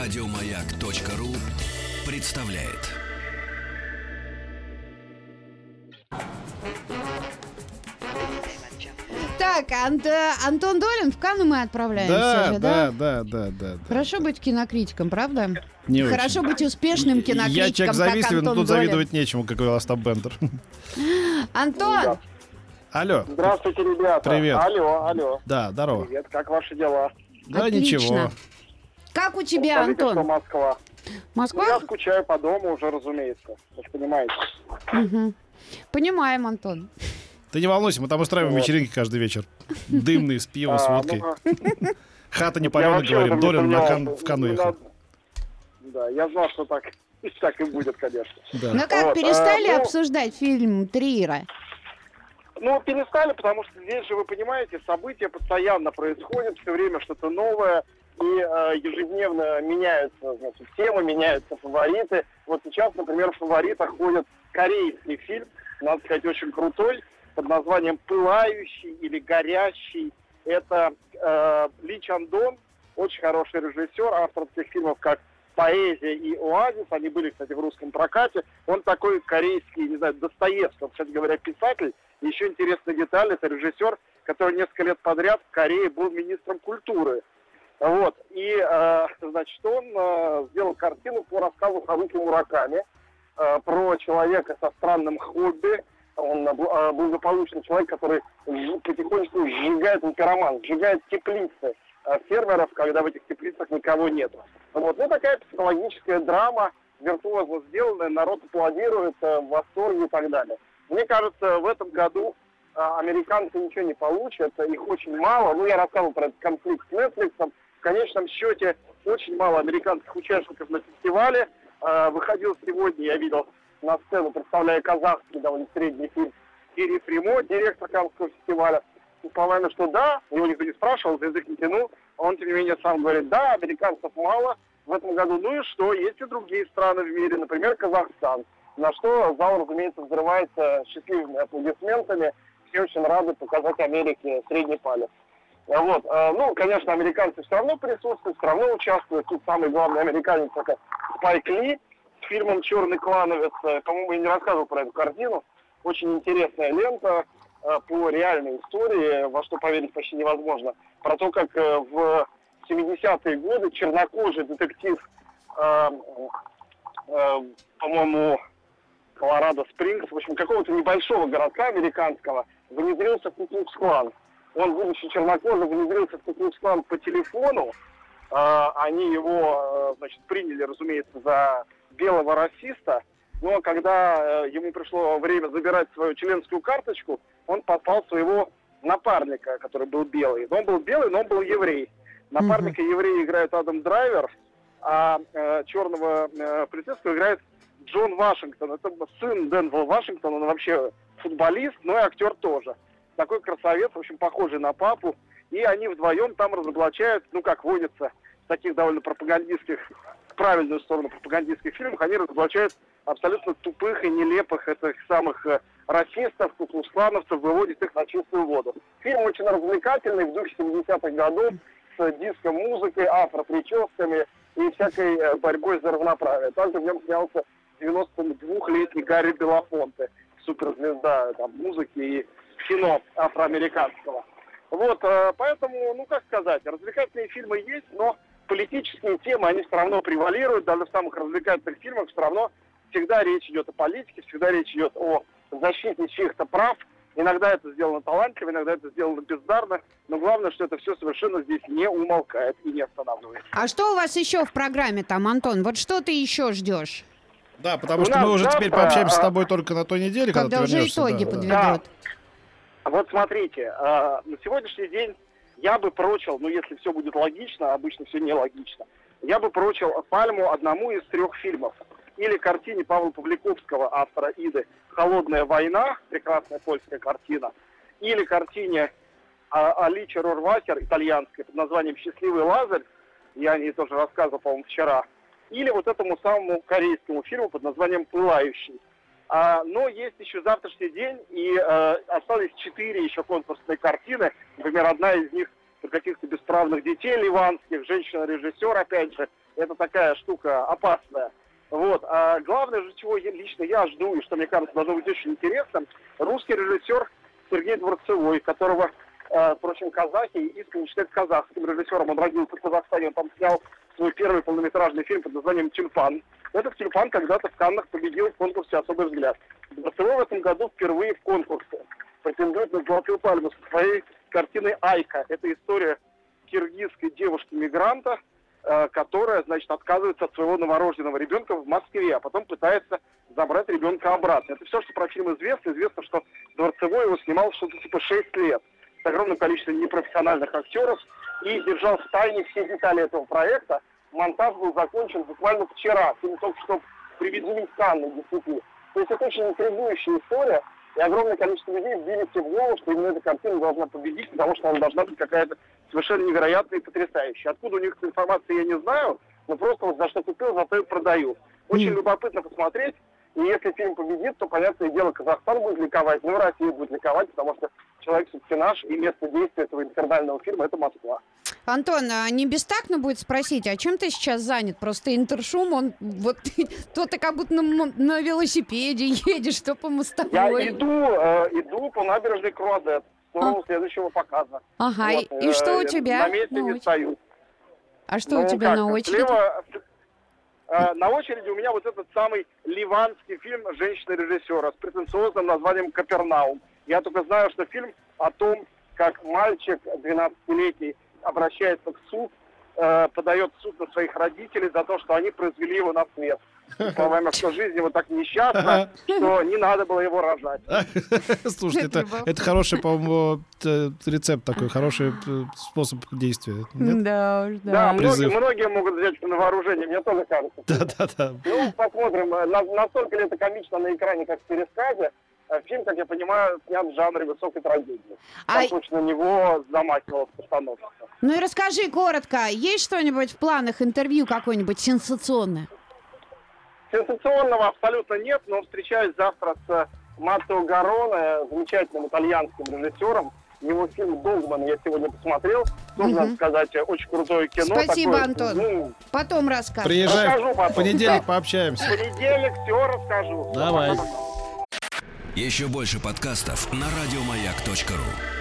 Радиомаяк.ру представляет. Так, Ант- Антон Долин, в Канну мы отправляемся Да, же, да, да, да, да, да. Хорошо быть кинокритиком, правда? Не очень. Хорошо быть успешным кинокритиком, Я человек как завистливый, но Антон тут Долин. завидовать нечему, как говорил Остап Бендер. Антон, Алло. Здравствуйте, ребята. Привет. Алло, алло. Да, здорово. Привет, как ваши дела? Да, Отлично. ничего. Как у тебя, Скажите, что Антон? Москва? Ну, Москва? я скучаю по дому уже, разумеется. Вы же понимаете. Мгм. Понимаем, Антон. Ты не волнуйся, мы там устраиваем Вот. вечеринки каждый вечер. Дымные, с пивом, с А, водкой. ну, Хата не палена, говорим. Долин на кан- сомневался. в Канну Ну, ехал. надо- Да, я знал, что так, так и будет, конечно. Да. Ну как, Вот, перестали а, ну- обсуждать фильм Триера? Ну, перестали, потому что здесь же, вы понимаете, события постоянно происходят, все время что-то новое, и э, ежедневно меняются, значит, темы, меняются фавориты. Вот сейчас, например, в фаворитах ходит корейский фильм, надо сказать, очень крутой, под названием «Пылающий» или «Горящий». Это э, Ли Чандон, очень хороший режиссер, автор таких фильмов, как «Поэзия» и «Оазис». Они были, кстати, в русском прокате. Он такой корейский, не знаю, Достоевский, он, кстати говоря, писатель. Еще интересная деталь, это режиссер, который несколько лет подряд в Корее был министром культуры. Вот. И, э, значит, он э, сделал картину по рассказу Харуки Мураками э, про человека со странным хобби. Он бл- благополучный человек, который потихонечку сжигает, пироман, сжигает теплицы э, фермеров, когда в этих теплицах никого нет. Вот. Ну, такая психологическая драма, виртуозно сделанная, народ аплодирует, э, в восторге и так далее. Мне кажется, в этом году американцы ничего не получат, их очень мало. Ну, я рассказывал про этот конфликт с Netflix. В конечном счете, очень мало американских участников на фестивале. А, Выходил сегодня, я видел на сцену, представляя казахский довольно средний фильм, Кири Фримо, директор Каннского фестиваля. И, По-моему, что да, его никто не спрашивал, язык не тянул. Он, тем не менее, сам говорит, да, американцев мало в этом году. Ну и что, есть и другие страны в мире, например, Казахстан. На что зал, разумеется, взрывается счастливыми аплодисментами. Все очень рады показать Америке средний палец. А Вот. э, Ну, конечно, американцы все равно присутствуют, все равно участвуют. Тут самый главный американец это Спайк Ли с фильмом «Черный клановец». Э, По-моему, я не рассказывал про эту картину. Очень интересная лента э, по реальной истории, во что поверить почти невозможно. Про то, как э, в 70-е годы чернокожий детектив, по-моему, Колорадо Спрингс, в общем, какого-то небольшого городка американского, внедрился в Куклукс-клан. Он, будучи чернокожим, внедрился в Куклукс-клан по телефону. А, они его, э, значит, приняли, разумеется, за белого расиста. Но когда э, ему пришло время забирать свою членскую карточку, он попал своего напарника, который был белый. Он был белый, но он был еврей. Напарника еврея играет Адам Драйвер, а э, черного э, полицейского играет Джон Вашингтон. Это сын Дензела Вашингтона, он вообще футболист, но и актер тоже. Такой красавец, в общем, похожий на папу. И они вдвоем там разоблачают, ну, как водится, в таких довольно пропагандистских, в правильную сторону пропагандистских фильмах, они разоблачают абсолютно тупых и нелепых этих самых э, расистов, куклуслановцев, выводят их на чистую воду. Фильм очень развлекательный, в духе 70-х годов, с диско-музыкой, афро-прическами и всякой э, борьбой за равноправие. Также в нем снялся 92-летний Гарри Белофонте, суперзвезда там, музыки и кино афроамериканского. Вот, э, поэтому, ну как сказать, развлекательные фильмы есть, но политические темы, они все равно превалируют, даже в самых развлекательных фильмах все равно всегда речь идет о политике, всегда речь идет о защите чьих-то прав. Иногда это сделано талантливо, иногда это сделано бездарно, но главное, что это все совершенно здесь не умолкает и не останавливается. А что у вас еще в программе там, Антон? Вот что ты еще ждешь? Да, потому У что мы уже завтра, теперь пообщаемся с а, тобой только на той неделе, когда, Когда ты уже вернешься. итоги да, да. Вот смотрите, э, на сегодняшний день я бы прочил, ну если все будет логично, обычно все нелогично, я бы прочил пальму одному из трех фильмов. Или картине Павла Павликовского, автора Иды, «Холодная война», прекрасная польская картина, или картине а, Алича Рорвасер, итальянской, под названием «Счастливый Лазарь», я о ней тоже рассказывал, по-моему, вчера, или вот этому самому корейскому фильму под названием «Пылающий». А, но есть еще завтрашний день, и э, осталось четыре еще конкурсные картины. Например, одна из них про каких-то бесправных детей ливанских, женщина-режиссер, опять же, это такая штука опасная. Вот. А главное же, чего я, лично я жду, и что мне кажется должно быть очень интересным, русский режиссер Сергей Дворцевой, которого, э, впрочем, казахи искренне считают казахским режиссером. Он родился в Казахстане, он там снял свой первый полнометражный фильм под названием «Тюльпан». Этот «Тюльпан» когда-то в Каннах победил в конкурсе «Особый взгляд». Дворцевой в этом году впервые в конкурсе претендует на золотую пальму со своей картиной «Айка». Это история киргизской девушки-мигранта, э, которая, значит, отказывается от своего новорожденного ребенка в Москве, а потом пытается забрать ребенка обратно. Это все, что про фильм известно. Известно, что Дворцевой его снимал что-то типа 6 лет с огромным количеством непрофессиональных актеров и держал в тайне все детали этого проекта. Монтаж был закончен буквально вчера. Фильм только что привезли в Канны, действительно. То есть это очень интригующая история. И огромное количество людей вбили себе в голову, что именно эта картина должна победить, потому что она должна быть какая-то совершенно невероятная и потрясающая. Откуда у них эта информация, я не знаю, но просто вот за что купил, за то и продаю. Очень любопытно посмотреть. И если фильм победит, то, понятное дело, Казахстан будет ликовать, ну и Россия будет ликовать, потому что человек все-таки наш, и место действия этого инфернального фильма – это Москва. Антон, а не бестактно будет спросить, а чем ты сейчас занят? Просто интершум, он вот то ты как будто на, на велосипеде едешь, то по Я мостовой. иду, э, иду по набережной Круазет в сторону следующего показа. Ага, и- Вот, и что у э, тебя? На месте не стою. А что Ну, у тебя как, на очереди? слева, э, на очереди у меня вот этот самый ливанский фильм женщины-режиссера с претенциозным названием «Капернаум». Я только знаю, что фильм о том, как мальчик 12-летний обращается в суд, э, подает в суд на своих родителей за то, что они произвели его на свет. Словами, что жизнь его так несчастна, что не надо было его рожать. Слушайте, это, это хороший, по-моему, т- рецепт такой, хороший э, способ действия. Нет? Да уж, Да, да. многие, многие могут взять на вооружение, мне тоже кажется. Да-да-да. Ну, посмотрим, э, на- настолько ли это комично на экране, как в пересказе. Э, Фильм, как я понимаю, снят в жанре высокой трагедии. А- точно на него замахивалась постановка. Ну и расскажи коротко, есть что-нибудь в планах интервью какое-нибудь сенсационное? Сенсационного абсолютно нет, но встречаюсь завтра с Маттео Гароне, замечательным итальянским режиссером. Его фильм «Догман» я сегодня посмотрел. Мгм. надо сказать, очень крутое кино. Спасибо, такое, Антон. ну, Потом расскажешь. Приезжай Расскажу в потом. понедельник, в пообщаемся. понедельник все расскажу. Давай. Еще больше подкастов на радиомаяк.ру.